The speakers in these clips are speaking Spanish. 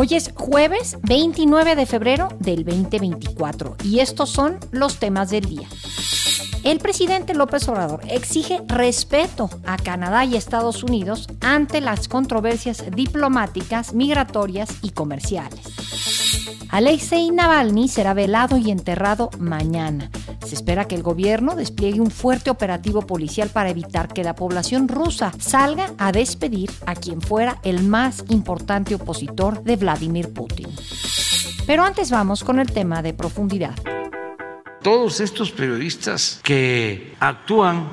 Hoy es jueves 29 de febrero del 2024 y estos son los temas del día. El presidente López Obrador exige respeto a Canadá y Estados Unidos ante las controversias diplomáticas, migratorias y comerciales. Alexei Navalny será velado y enterrado mañana. Se espera que el gobierno despliegue un fuerte operativo policial para evitar que la población rusa salga a despedir a quien fuera el más importante opositor de Vladimir Putin. Pero antes vamos con el tema de profundidad. Todos estos periodistas que actúan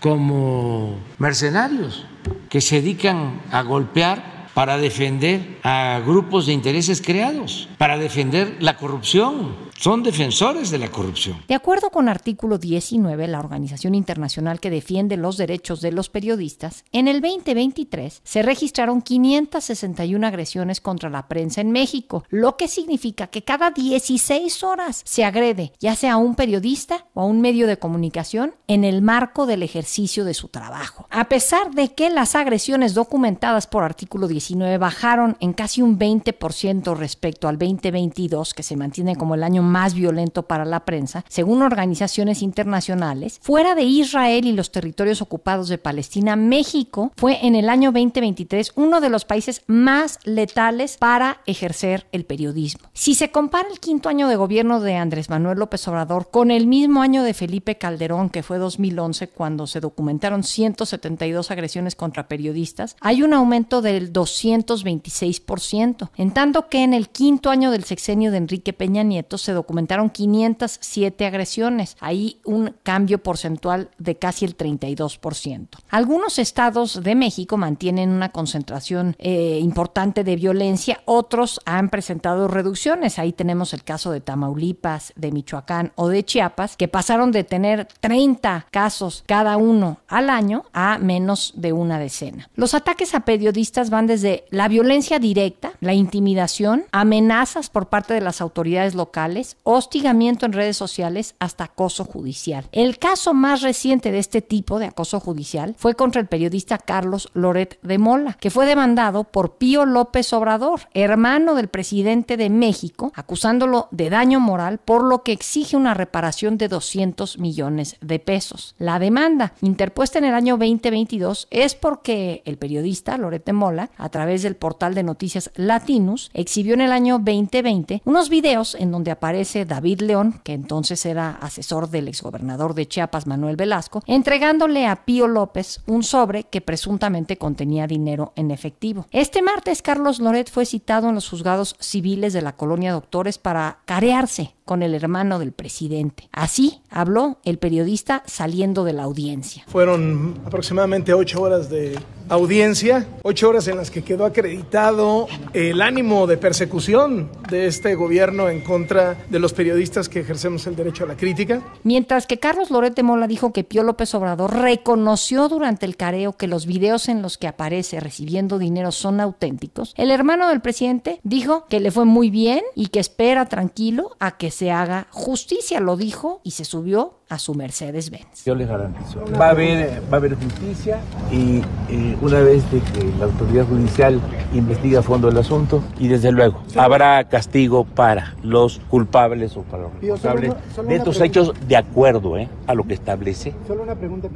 como mercenarios, que se dedican a golpear para defender a grupos de intereses creados, para defender la corrupción, son defensores de la corrupción. De acuerdo con artículo 19, la organización internacional que defiende los derechos de los periodistas, en el 2023 se registraron 561 agresiones contra la prensa en México, lo que significa que cada 16 horas se agrede ya sea a un periodista o a un medio de comunicación en el marco del ejercicio de su trabajo. A pesar de que las agresiones documentadas por artículo 19 bajaron en casi un 20% respecto al 2022, que se mantiene como el año más violento para la prensa, según organizaciones internacionales. Fuera de Israel y los territorios ocupados de Palestina, México fue en el año 2023 uno de los países más letales para ejercer el periodismo. Si se compara el quinto año de gobierno de Andrés Manuel López Obrador con el mismo año de Felipe Calderón, que fue 2011, cuando se documentaron 172 agresiones contra periodistas, hay un aumento del 226%, en tanto que en el quinto año del sexenio de Enrique Peña Nieto se documentaron 507 agresiones, ahí un cambio porcentual de casi el 32%. Algunos estados de México mantienen una concentración eh, importante de violencia, otros han presentado reducciones, ahí tenemos el caso de Tamaulipas, de Michoacán o de Chiapas, que pasaron de tener 30 casos cada uno al año a menos de una decena. Los ataques a periodistas van desde la violencia directa, la intimidación, amenazas por parte de las autoridades locales, hostigamiento en redes sociales hasta acoso judicial. El caso más reciente de este tipo de acoso judicial fue contra el periodista Carlos Loret de Mola, que fue demandado por Pío López Obrador, hermano del presidente de México, acusándolo de daño moral, por lo que exige una reparación de 200 millones de pesos. La demanda, interpuesta en el año 2022, es porque el periodista Loret de Mola, a través del portal de noticias Latinus, exhibió en el año 2020 unos videos en donde aparece David León, que entonces era asesor del exgobernador de Chiapas, Manuel Velasco, entregándole a Pío López un sobre que presuntamente contenía dinero en efectivo. Este martes, Carlos Loret fue citado en los juzgados civiles de la colonia Doctores para carearse con el hermano del presidente. Así habló el periodista saliendo de la audiencia. Fueron aproximadamente ocho horas de audiencia, ocho horas en las que quedó acreditado el ánimo de persecución de este gobierno en contra de los periodistas que ejercemos el derecho a la crítica. Mientras que Carlos Lorete Mola dijo que Pío López Obrador reconoció durante el careo que los videos en los que aparece recibiendo dinero son auténticos, el hermano del presidente dijo que le fue muy bien y que espera tranquilo a que se haga justicia, lo dijo y se subió a su Mercedes-Benz. Yo les garantizo, va a haber, va a haber justicia y eh, una vez de que la autoridad judicial investiga a fondo el asunto y desde luego habrá castigo para los culpables o para los responsables de estos hechos de acuerdo eh, a lo que establece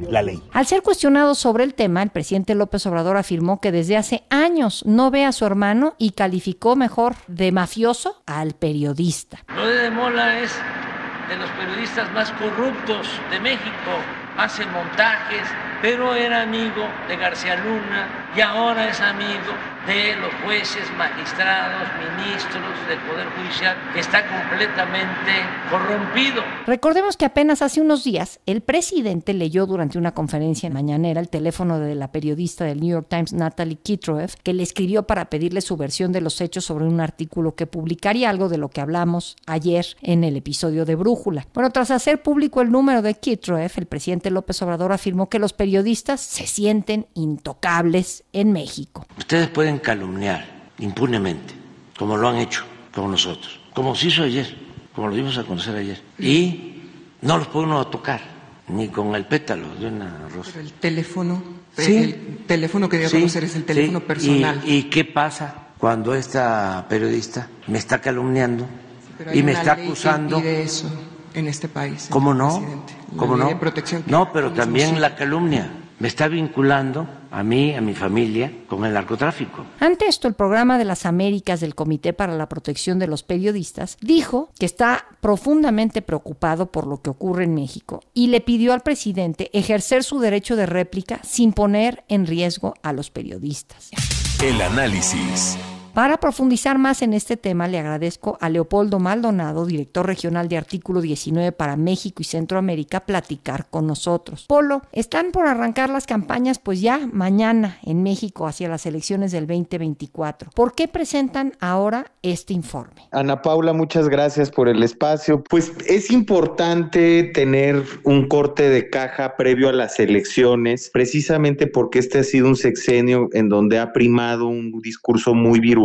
la ley. Al ser cuestionado sobre el tema, el presidente López Obrador afirmó que desde hace años no ve a su hermano y calificó mejor de mafioso al periodista. Lo de Mola es de los periodistas más corruptos de México. Hace montajes, pero era amigo de García Luna y ahora es amigo de los jueces, magistrados, ministros del Poder Judicial, que está completamente corrompido. Recordemos que apenas hace unos días el presidente leyó durante una conferencia en mañanera el teléfono de la periodista del New York Times, Natalie Kitroev, que le escribió para pedirle su versión de los hechos sobre un artículo que publicaría algo de lo que hablamos ayer en el episodio de Brújula. Bueno, tras hacer público el número de Kitroev, el presidente López Obrador afirmó que los periodistas se sienten intocables en México. Ustedes pueden calumniar impunemente, como lo han hecho con nosotros, como se hizo ayer, como lo dimos a conocer ayer, y no los puede uno tocar, ni con el pétalo de una rosa. Pero el teléfono, Sí. el teléfono que dio a Sí, conocer es el teléfono sí. personal. ¿Y, y qué pasa cuando esta periodista me está calumniando y me está acusando? impide eso en este país. ¿Cómo no? ¿Cómo no? de protección no, pero también la calumnia me está vinculando a mí, a mi familia, con el narcotráfico. Ante esto, el programa de las Américas del Comité para la Protección de los Periodistas dijo que está profundamente preocupado por lo que ocurre en México y le pidió al presidente ejercer su derecho de réplica sin poner en riesgo a los periodistas. El análisis. Para profundizar más en este tema, le agradezco a Leopoldo Maldonado, director regional de Artículo 19 para México y Centroamérica, platicar con nosotros. Polo, están por arrancar las campañas, pues ya mañana en México hacia las elecciones del 2024. ¿Por qué presentan ahora este informe? Ana Paula, muchas gracias por el espacio. Pues es importante tener un corte de caja previo a las elecciones, precisamente porque este ha sido un sexenio en donde ha primado un discurso muy virulento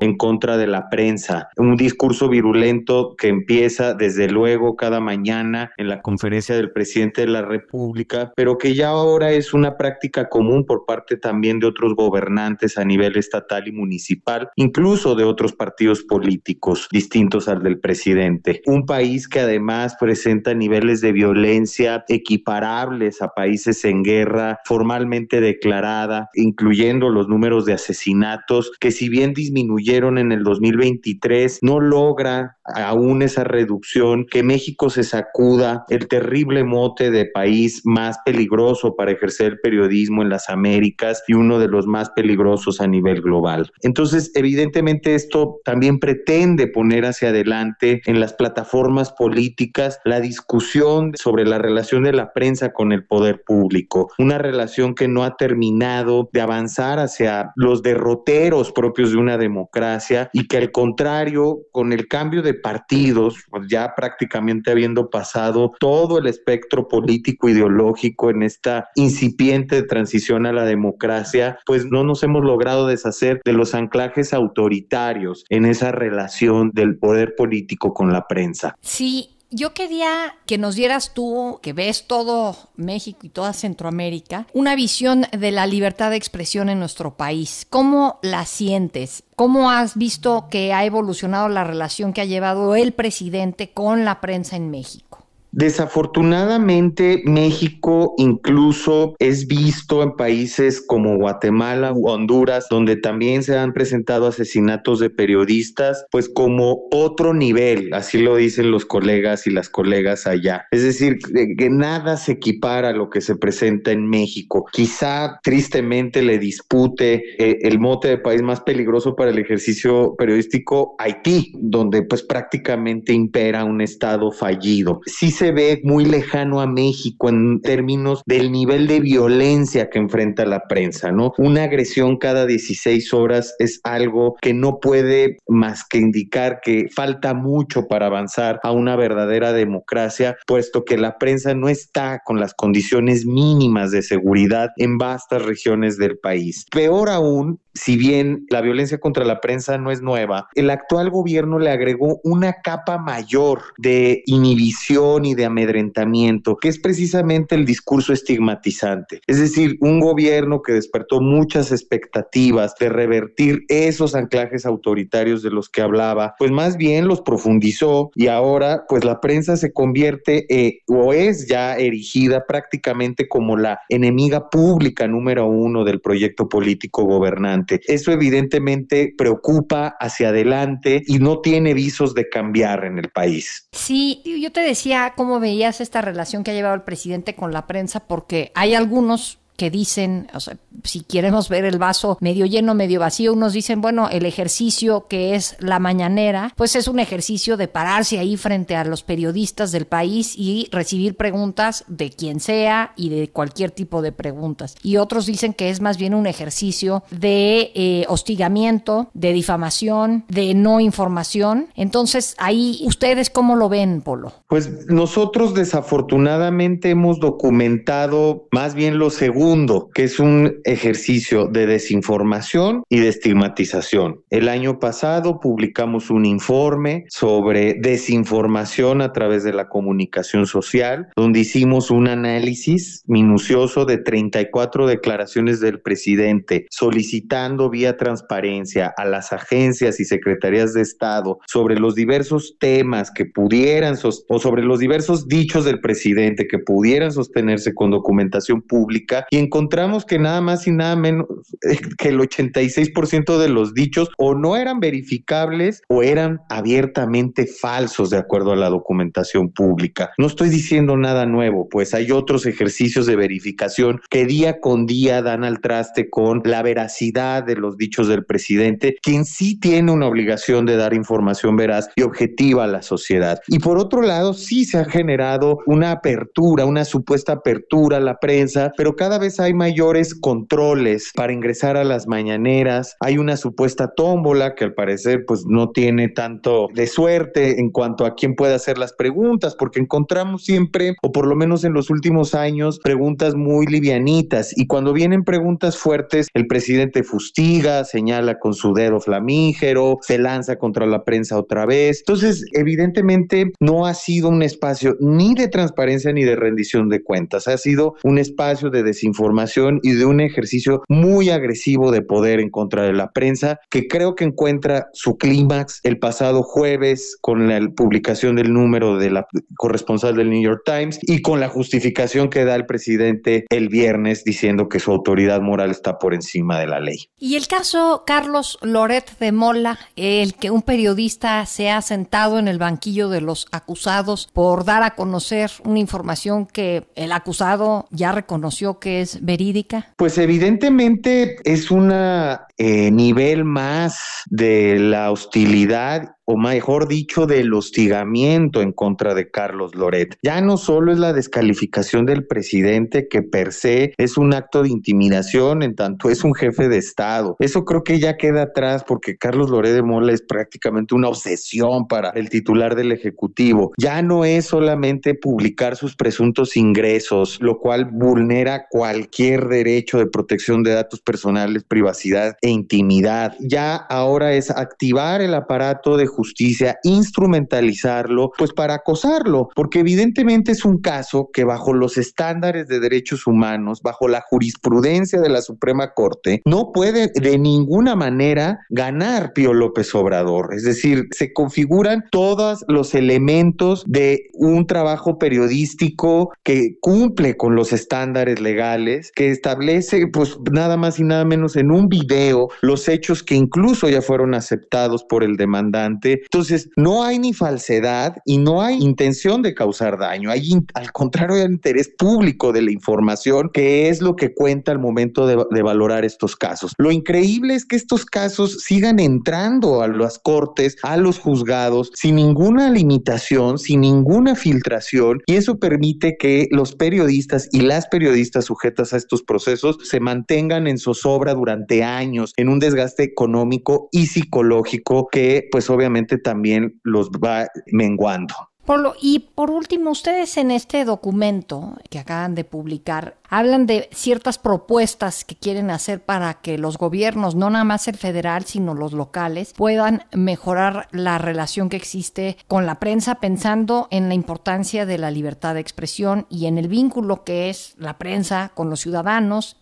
en contra de la prensa, un discurso virulento que empieza desde luego cada mañana en la conferencia del presidente de la República, pero que ya ahora es una práctica común por parte también de otros gobernantes a nivel estatal y municipal, incluso de otros partidos políticos distintos al del presidente. Un país que además presenta niveles de violencia equiparables a países en guerra formalmente declarada, incluyendo los números de asesinatos que si bien disminuyeron en el 2023, no logra aún esa reducción, que México se sacuda el terrible mote de país más peligroso para ejercer el periodismo en las Américas y uno de los más peligrosos a nivel global. Entonces, evidentemente esto también pretende poner hacia adelante en las plataformas políticas la discusión sobre la relación de la prensa con el poder público, una relación que no ha terminado de avanzar hacia los derroteros propios de una democracia y que al contrario, con el cambio de partidos, pues ya prácticamente habiendo pasado todo el espectro político ideológico en esta incipiente transición a la democracia, pues no nos hemos logrado deshacer de los anclajes autoritarios en esa relación del poder político con la prensa. Sí, yo quería que nos dieras tú, que ves todo México y toda Centroamérica, una visión de la libertad de expresión en nuestro país. ¿Cómo la sientes? ¿Cómo has visto que ha evolucionado la relación que ha llevado el presidente con la prensa en México? Desafortunadamente, México incluso es visto en países como Guatemala u Honduras, donde también se han presentado asesinatos de periodistas, pues como otro nivel, así lo dicen los colegas y las colegas allá. Es decir, que, nada se equipara a lo que se presenta en México. Quizá tristemente le dispute eh, el mote de país más peligroso para el ejercicio periodístico Haití, donde pues prácticamente impera un estado fallido. Sí se ve muy lejano a México en términos del nivel de violencia que enfrenta la prensa, ¿no? Una agresión cada 16 horas es algo que no puede más que indicar que falta mucho para avanzar a una verdadera democracia, puesto que la prensa no está con las condiciones mínimas de seguridad en vastas regiones del país. Peor aún, si bien la violencia contra la prensa no es nueva, el actual gobierno le agregó una capa mayor de inhibición y de amedrentamiento, que es precisamente el discurso estigmatizante. Es decir, un gobierno que despertó muchas expectativas de revertir esos anclajes autoritarios de los que hablaba, pues más bien los profundizó y ahora pues la prensa se convierte eh, o es ya erigida prácticamente como la enemiga pública número uno del proyecto político gobernante. Eso evidentemente preocupa hacia adelante y no tiene visos de cambiar en el país. Sí, yo te decía cómo veías esta relación que ha llevado el presidente con la prensa, porque hay algunos que dicen, o sea, si queremos ver el vaso medio lleno, medio vacío, unos dicen, bueno, el ejercicio que es la mañanera, pues es un ejercicio de pararse ahí frente a los periodistas del país y recibir preguntas de quien sea y de cualquier tipo de preguntas. Y otros dicen que es más bien un ejercicio de eh, hostigamiento, de difamación, de no información. Entonces, ahí, ¿ustedes cómo lo ven, Polo? Pues nosotros desafortunadamente hemos documentado más bien lo segundo, que es un ejercicio de desinformación y de estigmatización. El año pasado publicamos un informe sobre desinformación a través de la comunicación social, donde hicimos un análisis minucioso de 34 declaraciones del presidente solicitando vía transparencia a las agencias y secretarías de Estado sobre los diversos temas que pudieran o sobre los diversos dichos del presidente que pudieran sostenerse con documentación pública y encontramos que nada más y nada menos eh, que el 86% de los dichos o no eran verificables o eran abiertamente falsos de acuerdo a la documentación pública. No estoy diciendo nada nuevo, pues hay otros ejercicios de verificación que día con día dan al traste con la veracidad de los dichos del presidente, quien sí tiene una obligación de dar información veraz y objetiva a la sociedad. Y por otro lado, sí se ha generado una apertura, una supuesta apertura a la prensa, pero cada vez hay mayores controles para ingresar a las mañaneras. Hay una supuesta tómbola que al parecer pues no tiene tanto de suerte en cuanto a quién puede hacer las preguntas, porque encontramos siempre, o por lo menos en los últimos años, preguntas muy livianitas y cuando vienen preguntas fuertes, el presidente fustiga, señala con su dedo flamígero, se lanza contra la prensa otra vez. Entonces, evidentemente no ha sido un espacio ni de transparencia ni de rendición de cuentas, ha sido un espacio de desinformación y de un ejercicio muy agresivo de poder en contra de la prensa que creo que encuentra su clímax el pasado jueves con la publicación del número de la corresponsal del New York Times y con la justificación que da el presidente el viernes diciendo que su autoridad moral está por encima de la ley. Y el caso Carlos Loret de Mola, el que un periodista se ha sentado en el banquillo de los acusados por dar a conocer una información que el acusado ya reconoció que verídica? Pues evidentemente es un eh, nivel más de la hostilidad o mejor dicho, del hostigamiento en contra de Carlos Loret. Ya no solo es la descalificación del presidente, que per se es un acto de intimidación en tanto es un jefe de Estado. Eso creo que ya queda atrás porque Carlos Loret de Mola es prácticamente una obsesión para el titular del Ejecutivo. Ya no es solamente publicar sus presuntos ingresos, lo cual vulnera cualquier derecho de protección de datos personales, privacidad e intimidad. Ya ahora es activar el aparato de justicia, instrumentalizarlo, pues para acosarlo, porque evidentemente es un caso que bajo los estándares de derechos humanos, bajo la jurisprudencia de la Suprema Corte, no puede de ninguna manera ganar Pío López Obrador. Es decir, se configuran todos los elementos de un trabajo periodístico que cumple con los estándares legales, que establece pues nada más y nada menos en un video los hechos que incluso ya fueron aceptados por el demandante entonces, no hay ni falsedad y no hay intención de causar daño. Hay, al contrario, hay interés público de la información, que es lo que cuenta al momento de, de valorar estos casos. Lo increíble es que estos casos sigan entrando a las cortes, a los juzgados, sin ninguna limitación, sin ninguna filtración, y eso permite que los periodistas y las periodistas sujetas a estos procesos se mantengan en zozobra durante años, en un desgaste económico y psicológico que, pues obviamente, también los va menguando. Polo, y por último, ustedes en este documento que acaban de publicar hablan de ciertas propuestas que quieren hacer para que los gobiernos, no nada más el federal, sino los locales, puedan mejorar la relación que existe con la prensa, pensando en la importancia de la libertad de expresión y en el vínculo que es la prensa con los ciudadanos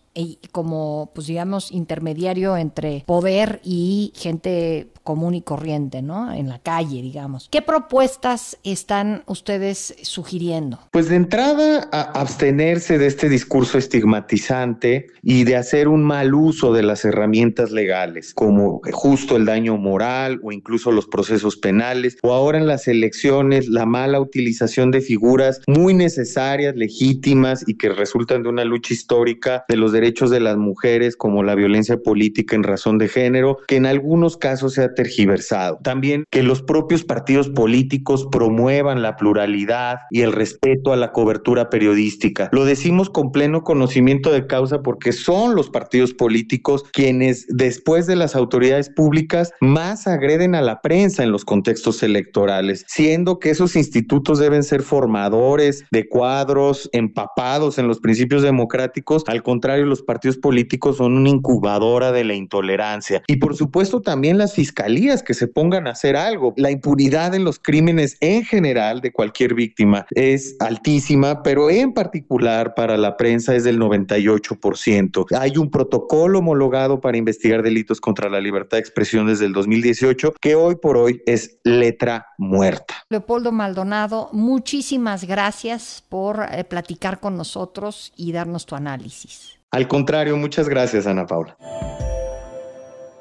como, pues digamos, intermediario entre poder y gente común y corriente, ¿no? En la calle, digamos. ¿Qué propuestas están ustedes sugiriendo? Pues de entrada, abstenerse de este discurso estigmatizante y de hacer un mal uso de las herramientas legales, como justo el daño moral o incluso los procesos penales, o ahora en las elecciones la mala utilización de figuras muy necesarias, legítimas y que resultan de una lucha histórica de los derechos de las mujeres, como la violencia política en razón de género, que en algunos casos se ha tergiversado. También que los propios partidos políticos promuevan la pluralidad y el respeto a la cobertura periodística. Lo decimos con pleno conocimiento de causa porque son los partidos políticos quienes después de las autoridades públicas más agreden a la prensa en los contextos electorales, siendo que esos institutos deben ser formadores de cuadros empapados en los principios democráticos. Al contrario, los partidos políticos son una incubadora de la intolerancia. Y por supuesto también las fiscalías que se pongan a hacer algo. La impunidad en los crímenes en general de cualquier víctima es altísima, pero en particular para la prensa es del 98%. Hay un protocolo homologado para investigar delitos contra la libertad de expresión desde el 2018 que hoy por hoy es letra muerta. Leopoldo Maldonado, muchísimas gracias por eh, platicar con nosotros y darnos tu análisis. Al contrario, muchas gracias, Ana Paula.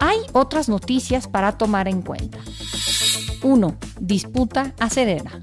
Hay otras noticias para tomar en cuenta. 1. Disputa acerera.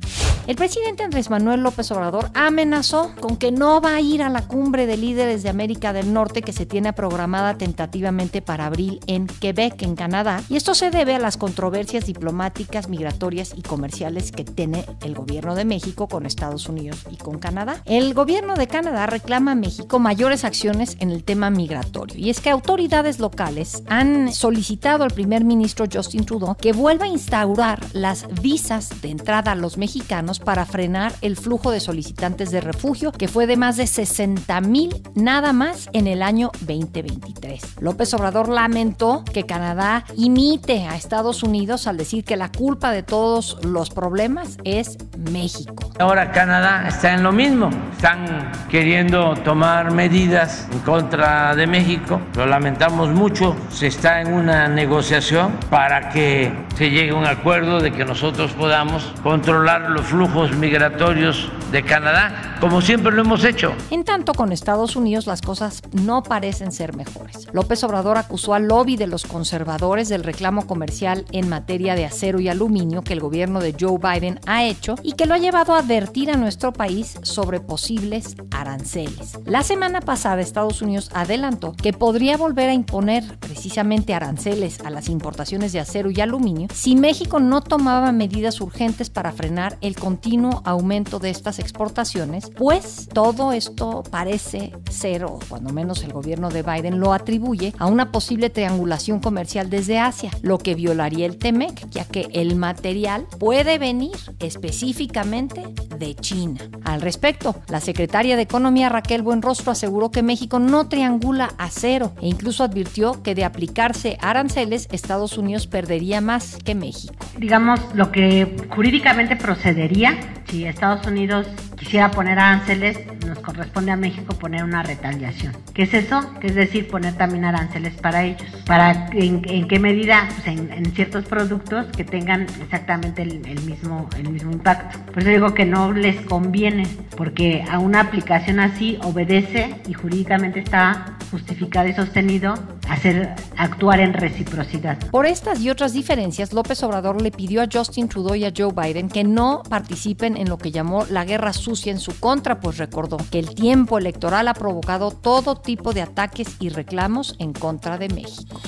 El presidente Andrés Manuel López Obrador amenazó con que no va a ir a la cumbre de líderes de América del Norte que se tiene programada tentativamente para abril en Quebec, en Canadá, y esto se debe a las controversias diplomáticas, migratorias y comerciales que tiene el gobierno de México con Estados Unidos y con Canadá. El gobierno de Canadá reclama a México mayores acciones en el tema migratorio, y es que autoridades locales han solicitado al primer ministro Justin Trudeau que vuelva a instaurar las visas de entrada a los mexicanos para frenar el flujo de solicitantes de refugio, que fue de más de 60 mil nada más en el año 2023. López Obrador lamentó que Canadá imite a Estados Unidos al decir que la culpa de todos los problemas es México. Ahora Canadá está en lo mismo, están queriendo tomar medidas en contra de México, lo lamentamos mucho, se está en una negociación para que se llegue a un acuerdo de que nosotros podamos controlar los flujos migratorios de Canadá, como siempre lo hemos hecho. En tanto, con Estados Unidos las cosas no parecen ser mejores. López Obrador acusó al lobby de los conservadores del reclamo comercial en materia de acero y aluminio que el gobierno de Joe Biden ha hecho y que lo ha llevado a advertir a nuestro país sobre posibles aranceles. La semana pasada Estados Unidos adelantó que podría volver a imponer precisamente aranceles a las importaciones de acero y aluminio si México no tomaba medidas urgentes para frenar el continuo aumento de estas exportaciones, pues todo esto parece ser, o cuando menos el gobierno de Biden lo atribuye, a una posible triangulación comercial desde Asia, lo que violaría el TEMEC, ya que el material puede venir específicamente de China. Al respecto, la secretaria de Economía Raquel Buenrostro aseguró que México no triangula acero e incluso advirtió que de aplicarse aranceles, Estados Unidos perdería más que México. Digamos, lo que jurídicamente procedería si Estados Unidos quisiera poner aranceles, nos corresponde a México poner una retaliación. ¿Qué es eso? Que es decir, poner también aranceles para ellos. ¿Para en, qué medida? Pues en, ciertos productos que tengan exactamente el, mismo, el mismo impacto. Por eso digo que no les conviene, porque a una aplicación así obedece y jurídicamente está justificado y sostenido hacer actuar en reciprocidad. Por estas y otras diferencias, López Obrador le pidió a Justin Trudeau y a Joe Biden que no participen en lo que llamó la guerra sucia en su contra, pues recordó que el tiempo electoral ha provocado todo tipo de ataques y reclamos en contra de México.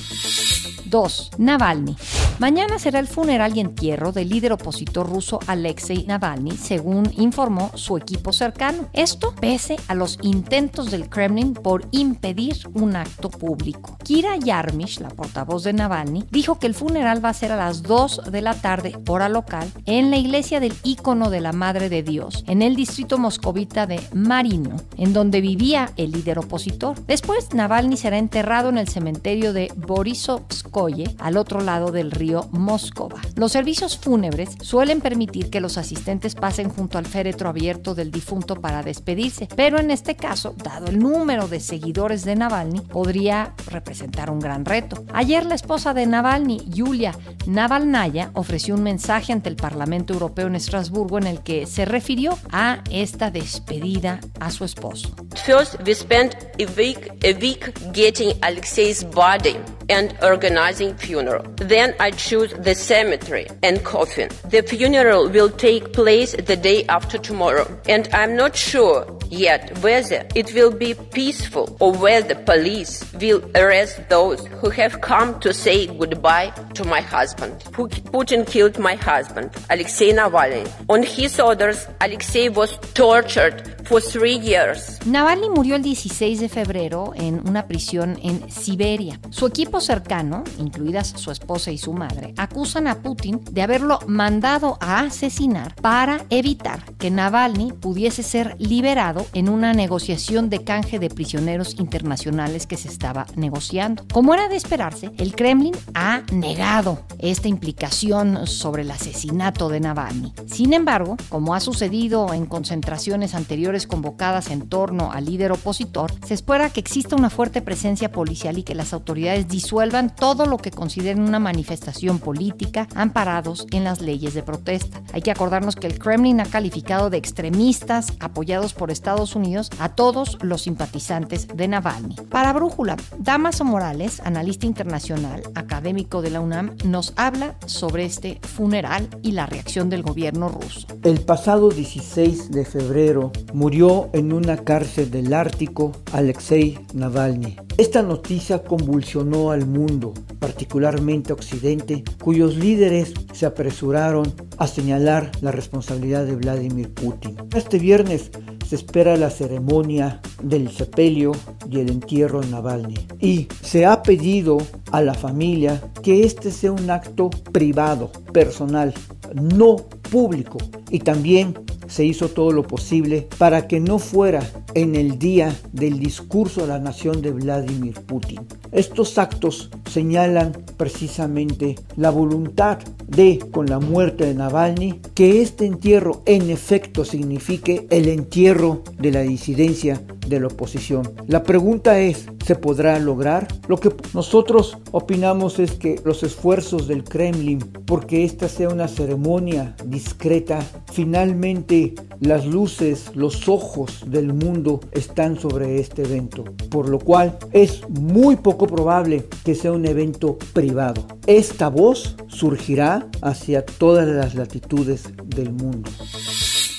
2. Navalny. Mañana será el funeral y entierro del líder opositor ruso Alexei Navalny, según informó su equipo cercano. Esto pese a los intentos del Kremlin por impedir un acto público. Kira Yarmish, la portavoz de Navalny, dijo que el funeral va a ser a las 2 de la tarde, hora local, en la iglesia del ícono de la Madre de Dios, en el distrito moscovita de Marino, en donde vivía el líder opositor. Después, Navalny será enterrado en el cementerio de Borisovskoye, al otro lado del río Moscova. Los servicios fúnebres suelen permitir que los asistentes pasen junto al féretro abierto del difunto para despedirse, pero en este caso, dado el número de seguidores de Navalny, podría representar un gran reto. Ayer la esposa de Navalny, Yulia Navalnaya, ofreció un mensaje ante el Parlamento Europeo en Estrasburgo en el que se refirió a esta despedida a su esposo. First, we spent a week, a week getting Alexei's body and organizing funeral. Then I choose the cemetery and coffin. The funeral will take place the day after tomorrow, and I'm not sure yet whether it will be peaceful or whether the police will arrest those who have come to say goodbye to my husband. Putin killed my husband, Alexei Navalny. On his orders, Alexei was tortured for three years. Navalny murió el 16 de febrero en una prisión en Siberia. Su equipo cercano, incluidas su esposa y su madre, acusan a Putin de haberlo mandado a asesinar para evitar que Navalny pudiese ser liberado en una negociación de canje de prisioneros internacionales que se estaba negociando. Como era de esperarse, el Kremlin ha negado esta implicación sobre el asesinato de Navalny. Sin embargo, como ha sucedido en concentraciones anteriores convocadas en torno al líder opositor, se espera que exista una fuerte presencia policial y que las autoridades disuelvan todo lo que consideren una manifestación política amparados en las leyes de protesta. Hay que acordarnos que el Kremlin ha calificado de extremistas apoyados por Estados Unidos a todos los simpatizantes de Navalny. Para Brújula, Damaso Morales, analista internacional, académico de la UNAM, nos habla sobre este funeral y la reacción del gobierno ruso. El pasado 16 de febrero murió en una cárcel del Ártico Alexei Navalny. Esta noticia convulsionó al mundo, particularmente a Occidente, cuyos líderes se apresuraron a señalar la responsabilidad de Vladimir Putin. Este viernes se espera la ceremonia del sepelio y el entierro de Navalny. Y se ha pedido a la familia que este sea un acto privado, personal, no público. Y también se hizo todo lo posible para que no fuera en el día del discurso a la nación de Vladimir Putin. Estos actos señalan precisamente la voluntad de, con la muerte de Navalny, que este entierro en efecto signifique el entierro de la disidencia de la oposición. La pregunta es, ¿se podrá lograr? Lo que nosotros opinamos es que los esfuerzos del Kremlin porque esta sea una ceremonia discreta, finalmente las luces, los ojos del mundo están sobre este evento, por lo cual es muy poco probable que sea un evento privado. Esta voz surgirá hacia todas las latitudes del mundo.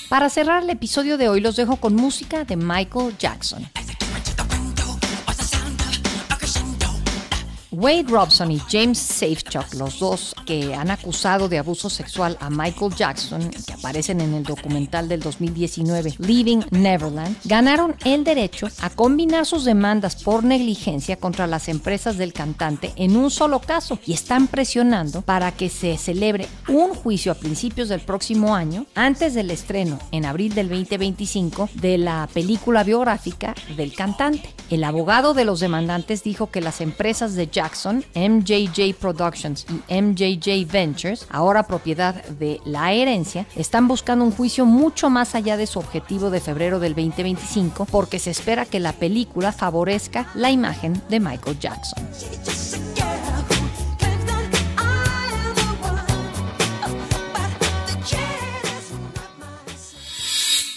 Para cerrar el episodio de hoy los dejo con música de Michael Jackson. Wade Robson y James Safechuck, los dos que han acusado de abuso sexual a Michael Jackson, que aparecen en el documental del 2019 Leaving Neverland, ganaron el derecho a combinar sus demandas por negligencia contra las empresas del cantante en un solo caso y están presionando para que se celebre un juicio a principios del próximo año, antes del estreno en abril del 2025 de la película biográfica del cantante. El abogado de los demandantes dijo que las empresas de Jackson MJJ Productions y MJJ Ventures, ahora propiedad de la herencia, están buscando un juicio mucho más allá de su objetivo de febrero del 2025 porque se espera que la película favorezca la imagen de Michael Jackson.